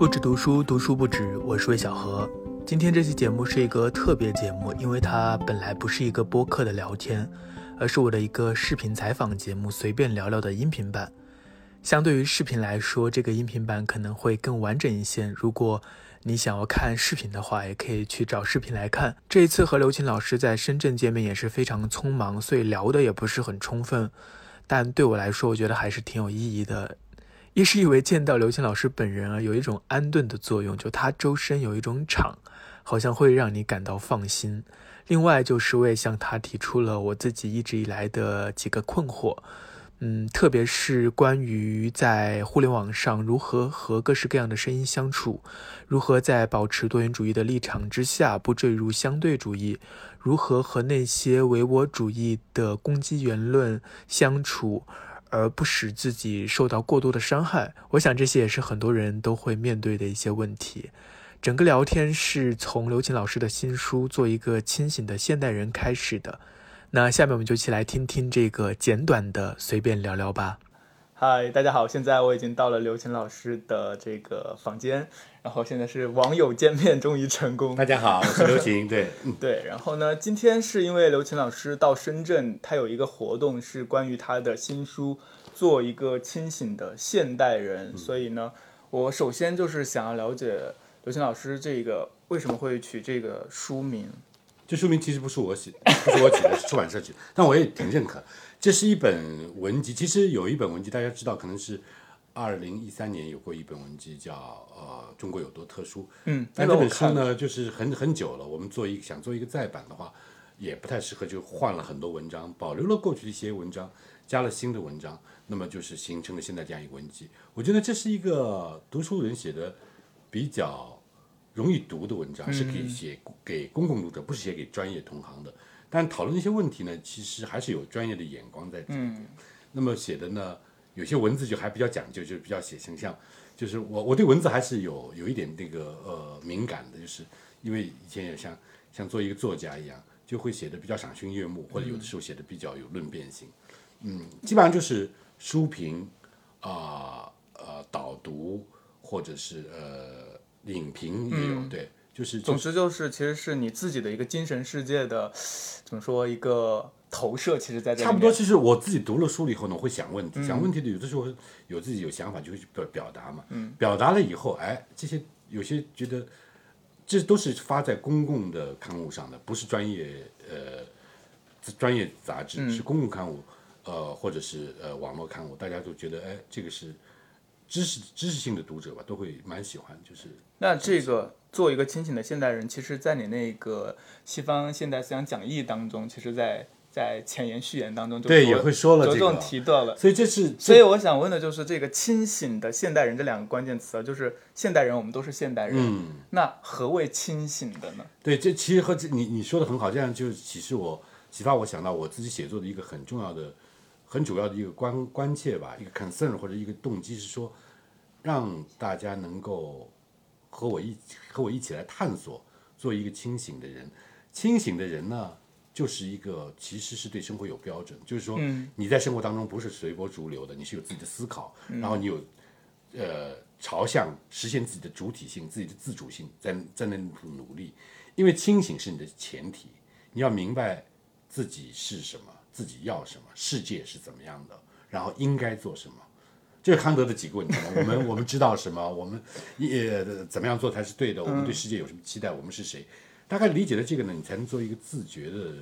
不止读书，读书不止。我是魏小何。今天这期节目是一个特别节目，因为它本来不是一个播客的聊天，而是我的一个视频采访节目，随便聊聊的音频版。相对于视频来说，这个音频版可能会更完整一些。如果你想要看视频的话，也可以去找视频来看。这一次和刘琴老师在深圳见面也是非常匆忙，所以聊的也不是很充分。但对我来说，我觉得还是挺有意义的。一是因为见到刘琴老师本人啊，有一种安顿的作用，就他周身有一种场，好像会让你感到放心。另外就是我也向他提出了我自己一直以来的几个困惑，嗯，特别是关于在互联网上如何和各式各样的声音相处，如何在保持多元主义的立场之下不坠入相对主义，如何和那些唯我主义的攻击言论相处。而不使自己受到过多的伤害，我想这些也是很多人都会面对的一些问题。整个聊天是从刘琴老师的新书《做一个清醒的现代人》开始的。那下面我们就一起来听听这个简短的随便聊聊吧。嗨，大家好，现在我已经到了刘琴老师的这个房间，然后现在是网友见面终于成功。大家好，我是刘琴，对，对，然后呢，今天是因为刘琴老师到深圳，他有一个活动是关于他的新书《做一个清醒的现代人》，所以呢，我首先就是想要了解刘琴老师这个为什么会取这个书名。这书名其实不是我写，不是我起的，是出版社起的，但我也挺认可。这是一本文集，其实有一本文集，大家知道，可能是二零一三年有过一本文集，叫呃《中国有多特殊》。嗯，但这本书呢，就是很很久了。我们做一想做一个再版的话，也不太适合，就换了很多文章，保留了过去的一些文章，加了新的文章，那么就是形成了现在这样一个文集。我觉得这是一个读书人写的比较容易读的文章，是可以写给公共读者，不是写给专业同行的。但讨论一些问题呢，其实还是有专业的眼光在。嗯，那么写的呢，有些文字就还比较讲究，就是比较写形象。就是我我对文字还是有有一点那个呃敏感的，就是因为以前也像像做一个作家一样，就会写的比较赏心悦目，或者有的时候写的比较有论辩性。嗯，基本上就是书评啊呃导读或者是呃影评也有对。就是，总之就是，其实是你自己的一个精神世界的，怎么说一个投射，其实在这差不多。其实我自己读了书了以后呢，会想问题，想问题的有的时候有自己有想法就会表表达嘛。嗯。表达了以后，哎，这些有些觉得这都是发在公共的刊物上的，不是专业呃专业杂志，是公共刊物，呃，或者是呃网络刊物，大家都觉得哎，这个是知识知识性的读者吧，都会蛮喜欢，就是。那这个。做一个清醒的现代人，其实，在你那个西方现代思想讲义当中，其实，在在前言序言当中，对也会说了着重提到了。所以这是，所以我想问的就是这个“清醒的现代人”这两个关键词啊，就是现代人，我们都是现代人。嗯。那何谓清醒的呢？对，这其实和你你说的很好，这样就启示我，启发我想到我自己写作的一个很重要的、很主要的一个关关切吧，一个 concern 或者一个动机是说，让大家能够。和我一和我一起来探索，做一个清醒的人。清醒的人呢，就是一个其实是对生活有标准，就是说你在生活当中不是随波逐流的，你是有自己的思考，然后你有呃朝向实现自己的主体性、自己的自主性，在在那努力。因为清醒是你的前提，你要明白自己是什么，自己要什么，世界是怎么样的，然后应该做什么。这是康德的几个问题？我们 我们知道什么？我们也怎么样做才是对的？我们对世界有什么期待？我们是谁？大概理解了这个呢，你才能做一个自觉的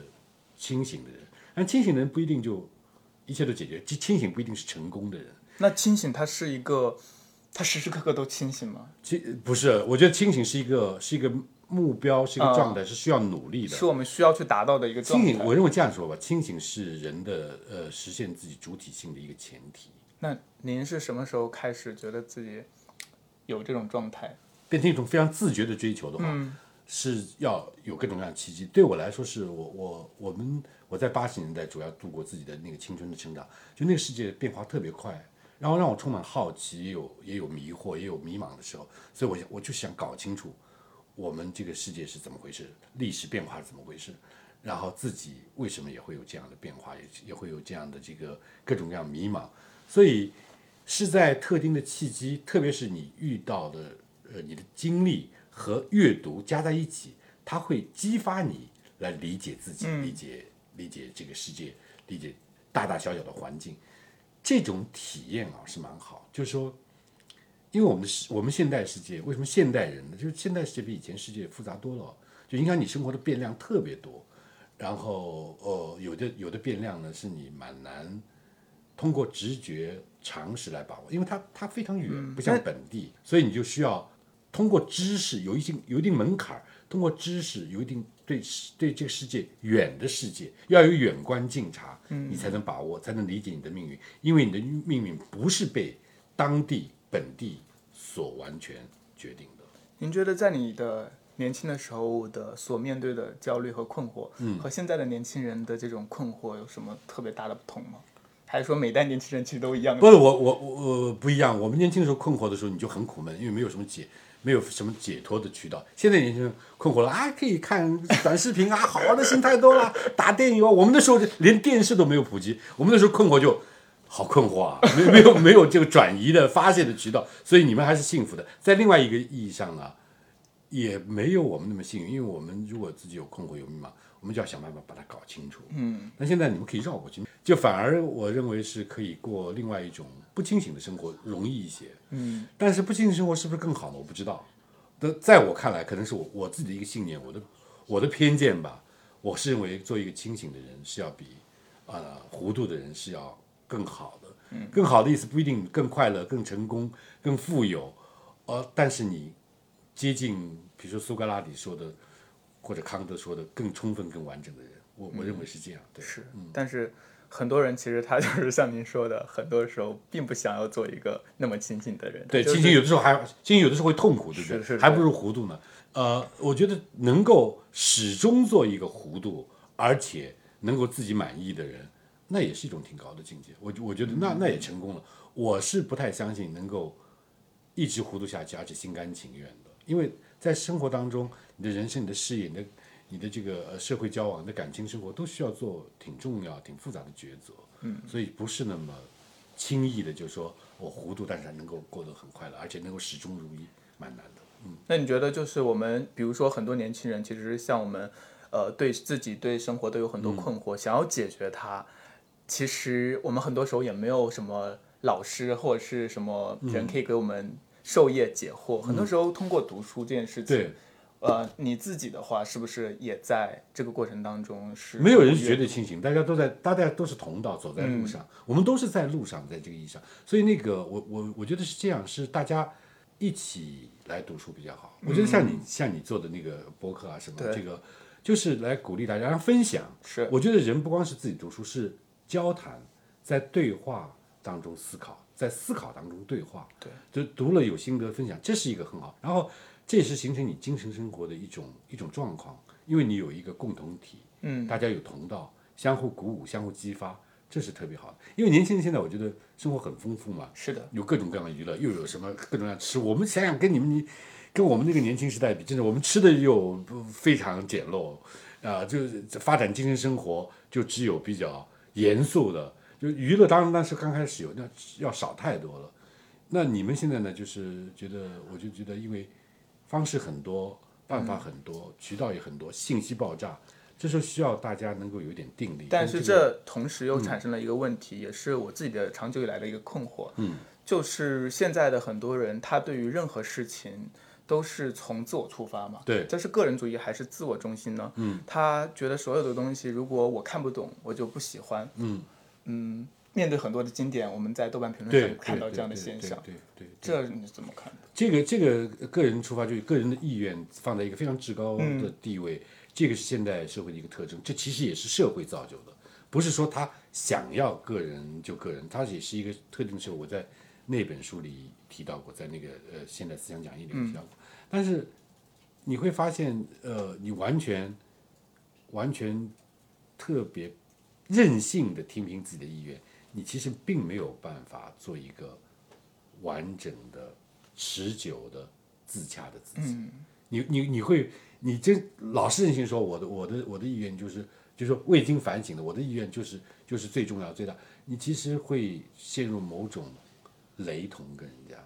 清醒的人。但清醒的人不一定就一切都解决，清醒不一定是成功的人。那清醒他是一个，他时时刻刻都清醒吗？清不是，我觉得清醒是一个是一个目标，是一个状态，是需要努力的，是我们需要去达到的一个状态。清醒，我认为这样说吧，清醒是人的呃实现自己主体性的一个前提。那您是什么时候开始觉得自己有这种状态，变成一种非常自觉的追求的话，是要有各种各样的契机。对我来说，是我我我们我在八十年代主要度过自己的那个青春的成长，就那个世界变化特别快，然后让我充满好奇，也有也有迷惑，也有迷茫的时候。所以，我我就想搞清楚我们这个世界是怎么回事，历史变化是怎么回事，然后自己为什么也会有这样的变化，也也会有这样的这个各种各样迷茫。所以是在特定的契机，特别是你遇到的呃你的经历和阅读加在一起，它会激发你来理解自己，理解理解这个世界，理解大大小小的环境。这种体验啊是蛮好，就是说，因为我们的世我们现代世界为什么现代人呢？就是现代世界比以前世界复杂多了，就影响你生活的变量特别多。然后呃，有的有的变量呢是你蛮难通过直觉常识来把握，因为它它非常远，不像本地，所以你就需要通过知识有一定有一定门槛儿，通过知识有一定对世对这个世界远的世界要有远观近察，你才能把握，才能理解你的命运，因为你的命运不是被当地本地所完全决定的。您觉得在你的年轻的时候的所面对的焦虑和困惑，嗯，和现在的年轻人的这种困惑有什么特别大的不同吗？还是说每代年轻人其实都一样？不是我我我不一样。我们年轻的时候困惑的时候，你就很苦闷，因为没有什么解，没有什么解脱的渠道。现在年轻人困惑了啊，可以看短视频啊，好玩的心太多了，打电影啊。我们那时候连电视都没有普及，我们那时候困惑就好困惑啊，没没有没有这个转移的发泄的渠道，所以你们还是幸福的。在另外一个意义上呢，也没有我们那么幸运，因为我们如果自己有困惑有迷茫，我们就要想办法把它搞清楚。嗯，那现在你们可以绕过去，就反而我认为是可以过另外一种不清醒的生活，容易一些。嗯，但是不清醒生活是不是更好呢？我不知道。的，在我看来，可能是我我自己的一个信念，我的我的偏见吧。我是认为做一个清醒的人是要比呃糊涂的人是要更好的。嗯，更好的意思不一定更快乐、更成功、更富有，呃，但是你接近，比如说苏格拉底说的，或者康德说的更充分、更完整的人，我我认为是这样。对，是，但是很多人其实他就是像您说的，很多时候并不想要做一个那么清醒的人。对，就是清醒有的时候还清醒有的时候会痛苦，对不对？是是还不如糊涂呢。呃，我觉得能够始终做一个糊涂，而且能够自己满意的人，那也是一种挺高的境界。我我觉得那那也成功了。我是不太相信能够一直糊涂下去，而且心甘情愿的，因为在生活当中，你的人生、你的事业、你的你的这个呃社会交往、你的感情生活，都需要做挺重要、挺复杂的抉择。嗯，所以不是那么轻易的就说我糊涂，但是还能够过得很快乐，而且能够始终如一，蛮难的。嗯那你觉得就是我们，比如说很多年轻人，其实像我们，呃，对自己对生活都有很多困惑，想要解决它，其实我们很多时候也没有什么老师或者是什么人可以给我们授业解惑，很多时候通过读书这件事情。对，呃，你自己的话，是不是也在这个过程当中是没有人是绝对清醒，大家都在，大家都是同道，走在路上，我们都是在路上，在这个意义上。所以那个，我我我觉得是这样，是大家一起来读书比较好。我觉得像你、像你做的那个博客啊什么，对这个就是来鼓励大家，让分享。是我觉得人不光是自己读书，是交谈，在对话当中思考，在思考当中对话。对，就读了有心得分享，这是一个很好。然后这也是形成你精神生活的一种一种状况，因为你有一个共同体，嗯，大家有同道，相互鼓舞，相互激发，这是特别好的。因为年轻人现在我觉得生活很丰富嘛，是的，有各种各样的娱乐，又有什么各种各样的吃。我们想想，跟你们你跟我们那个年轻时代比，真的我们吃的又不非常简陋，啊、就是发展精神生活就只有比较严肃的，就娱乐当然那是刚开始有，那要少太多了。那你们现在呢？就是觉得，我就觉得，因为方式很多，办法很多，渠道也很多，信息爆炸，这时候需要大家能够有一点定力。但是这同时又产生了一个问题，也是我自己的长久以来的一个困惑。嗯，就是现在的很多人，他对于任何事情都是从自我出发嘛。对这是个人主义还是自我中心呢？嗯，他觉得所有的东西，如果我看不懂，我就不喜欢。嗯嗯，面对很多的经典，我们在豆瓣评论上看到这样的现象，对对这你怎么看的？这个这个个人出发，就是个人的意愿放在一个非常至高的地位，这个是现代社会的一个特征。这其实也是社会造就的，不是说他想要个人就个人，他也是一个特定的社会。我在那本书里提到过，在那个呃现代思想讲义里面提到过。但是你会发现，呃，你完全完全特别任性的听凭自己的意愿，你其实并没有办法做一个完整的、持久的、自洽的自己。你你你会，你真老是任性说我的我的我的意愿就是就是说未经反省的，我的意愿就是就是最重要最大。你其实会陷入某种雷同跟人家，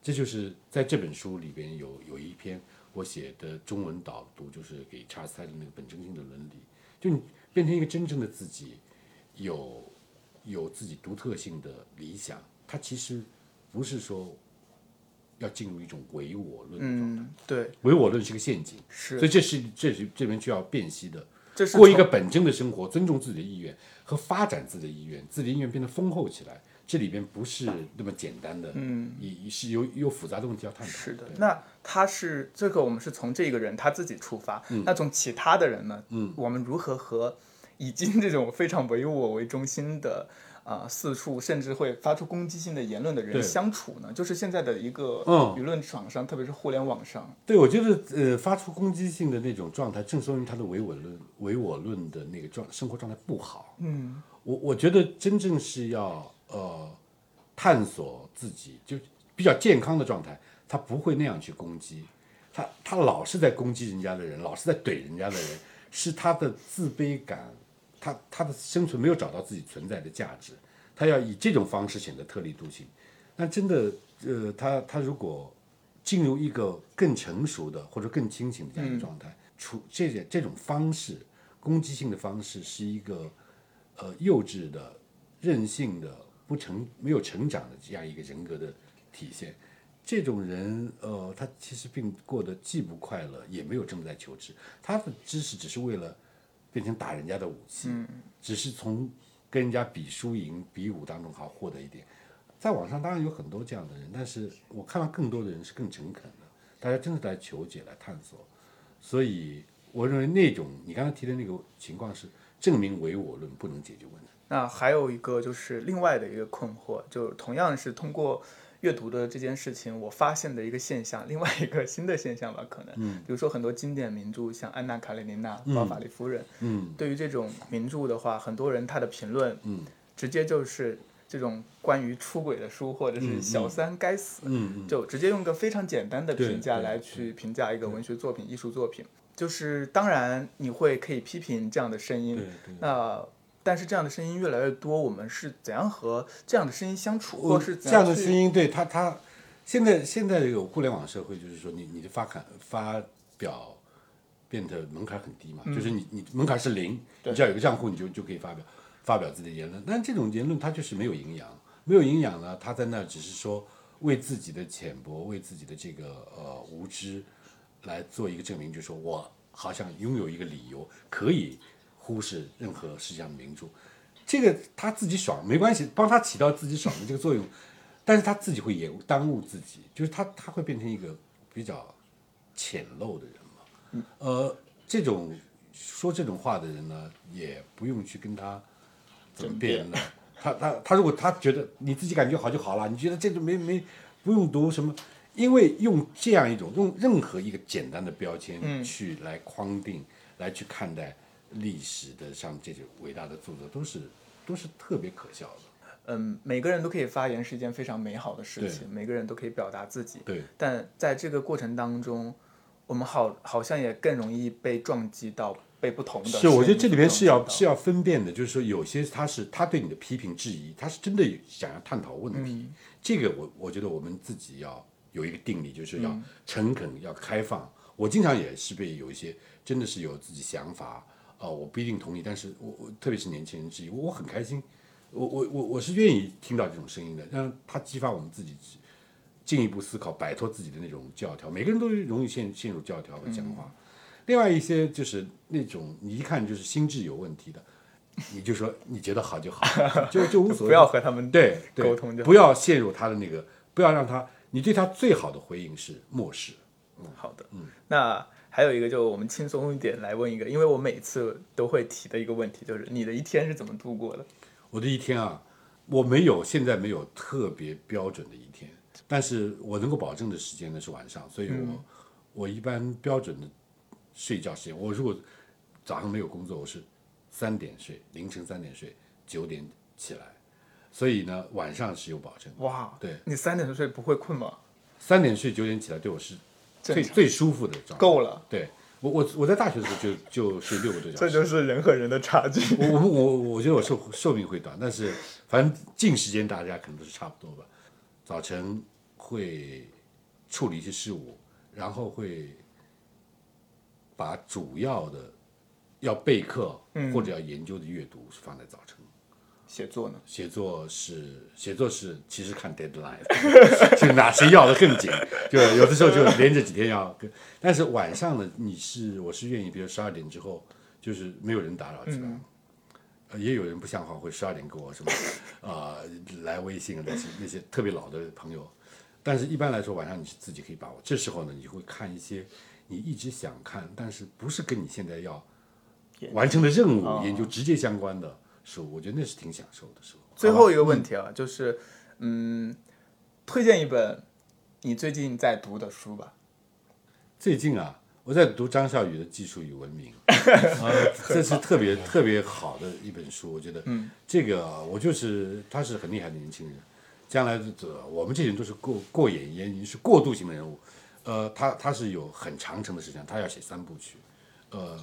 这就是在这本书里边有有一篇我写的中文导读，就是给查尔斯泰勒那个本真性的伦理，就你变成一个真正的自己，有有自己独特性的理想，它其实不是说要进入一种唯我论的状态，嗯，对，唯我论是个陷阱，是。所以这是这是这边需要辨析的。这是过一个本真的生活，尊重自己的意愿和发展自己的意愿，自己的意愿变得丰厚起来，这里边不是那么简单的，嗯，也是有有复杂的问题要探讨。是的，那他是这个，我们是从这个人他自己出发。嗯那从其他的人呢？嗯，我们如何和已经这种非常唯我为中心的啊、四处甚至会发出攻击性的言论的人相处呢？就是现在的一个嗯舆论场上，特别是互联网上，对，我觉得呃，发出攻击性的那种状态，正说明他的唯我论、唯我论的那个状生活状态不好。嗯，我我觉得真正是要呃探索自己，就比较健康的状态，他不会那样去攻击。他他老是在攻击人家的人，老是在怼人家的人，是他的自卑感，他他的生存没有找到自己存在的价值，他要以这种方式显得特立独行。那真的，呃，他他如果进入一个更成熟的或者更清醒的这样一个状态，处这些这种方式，攻击性的方式是一个呃幼稚的、任性的、不成没有成长的这样一个人格的体现。这种人，呃，他其实并过得既不快乐，也没有正在求知。他的知识只是为了变成打人家的武器，只是从跟人家比输赢、比武当中好获得一点。在网上当然有很多这样的人，但是我看到更多的人是更诚恳的，大家真的在求解、来探索。所以我认为那种你刚才提的那个情况是证明唯我论不能解决问题。那还有一个就是另外的一个困惑，就同样是通过阅读的这件事情，我发现的一个现象，另外一个新的现象吧，可能，嗯，比如说很多经典名著，像《安娜·卡列尼娜》《包法利夫人》，嗯，对于这种名著的话，很多人他的评论，嗯，直接就是这种关于出轨的书，或者是小三该死，就直接用个非常简单的评价来去评价一个文学作品、艺术作品。就是当然你会可以批评这样的声音，对。那但是这样的声音越来越多，我们是怎样和这样的声音相处，这样的声音，对他他现在现在有互联网社会，就是说你你的发刊发表变得门槛很低嘛，就是你你门槛是零，你只要有个账户，你就就可以发表发表自己的言论。但这种言论它就是没有营养，没有营养呢，他在那儿只是说为自己的浅薄，为自己的这个呃无知来做一个证明，就是说我好像拥有一个理由可以忽视任何世界上的名著。这个他自己爽没关系，帮他起到自己爽的这个作用，但是他自己会也耽误自己，就是他他会变成一个比较浅陋的人嘛。呃，这种说这种话的人呢，也不用去跟他怎么辩论。他他他如果他觉得你自己感觉好就好了，你觉得这种没没不用读什么，因为用这样一种用任何一个简单的标签去来框定、来去看待历史的像这些伟大的著作，都是都是特别可笑的。嗯，每个人都可以发言是一件非常美好的事情，每个人都可以表达自己。对，但在这个过程当中，我们好好像也更容易被撞击到，被不同的是，我觉得这里边是要是要分辨的，就是说有些他是他对你的批评质疑，他是真的想要探讨问题。这个我我觉得我们自己要有一个定力，就是要诚恳、要开放。我经常也是被有一些真的是有自己想法，呃，我不一定同意，但是我我特别是年轻人质疑，我我很开心，我我我我是愿意听到这种声音的，让它激发我们自己进一步思考，摆脱自己的那种教条。每个人都容易陷陷入教条和僵化。另外一些就是那种你一看就是心智有问题的，你就说你觉得好就好，就就无所谓，不要和他们对对沟通就不要陷入他的那个，不要让他，你对他最好的回应是漠视。嗯好的，嗯，那还有一个，就我们轻松一点来问一个，因为我每次都会提的一个问题，就是你的一天是怎么度过的？我的一天啊，我没有现在没有特别标准的一天，但是我能够保证的时间呢是晚上，所以我、我一般标准的睡觉时间，我如果早上没有工作，我是三点睡，凌晨三点睡，九点起来，所以呢晚上是有保证。哇，对，你三点睡不会困吗？三点睡九点起来对我是最最舒服的状态。够了，对我我我在大学的时候就就睡六个多小时。这就是人和人的差距。我我我我觉得我寿寿命会短，但是反正近时间大家可能都是差不多吧。早晨会处理一些事务，然后会把主要的要备课或者要研究的阅读是放在早晨。写作呢？写作是写作是其实看 deadline，就哪谁要的更紧，就有的时候就连着几天要跟。但是晚上呢，你是我是愿意，比如十二点之后，就是没有人打扰，是吧？呃也有人不像话，会十二点给我什么啊、来微信啊那些那些特别老的朋友。但是一般来说，晚上你是自己可以把握。这时候呢，你会看一些你一直想看，但是不是跟你现在要完成的任务、研究直接相关的书，我觉得那是挺享受的时候。最后一个问题啊，就是嗯，推荐一本你最近在读的书吧。最近啊，我在读张笑宇的《技术与文明》，呃，这是特别特别好的一本书，我觉得，嗯，这个啊我就是他是很厉害的年轻人，将来的这我们这些人都是过过眼烟云，是过渡型的人物，呃，他他是有很长程的时间，他要写三部曲，呃，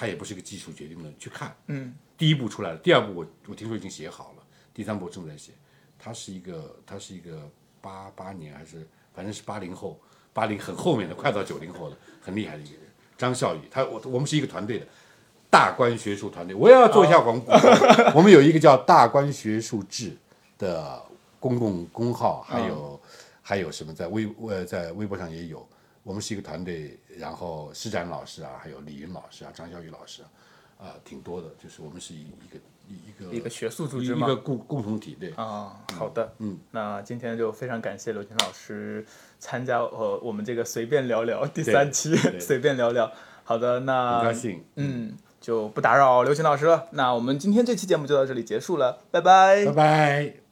他也不是一个技术决定论，去看，嗯，第一部出来了，第二部我我听说已经写好了，第三部正在写，他是一个他是一个八八年还是反正是八零后，八零很后面的，快到九零后了，很厉害的一个人。张孝宇，他我我们是一个团队的，大观学术团队。我也要做一下广告，我们有一个叫大观学术志的公共公号，还有、还有什么在微呃在微博上也有。我们是一个团队，然后施展老师啊，还有李云老师啊，张小雨老师啊，啊、挺多的。就是我们是一一个一一个一个学术组织嘛一个共共同体，对。啊，好的，嗯，那今天就非常感谢刘琴老师参加呃我们这个随便聊聊第三期 随便聊聊。好的，那很高兴嗯，就不打扰刘琴老师了。那我们今天这期节目就到这里结束了，拜拜拜拜。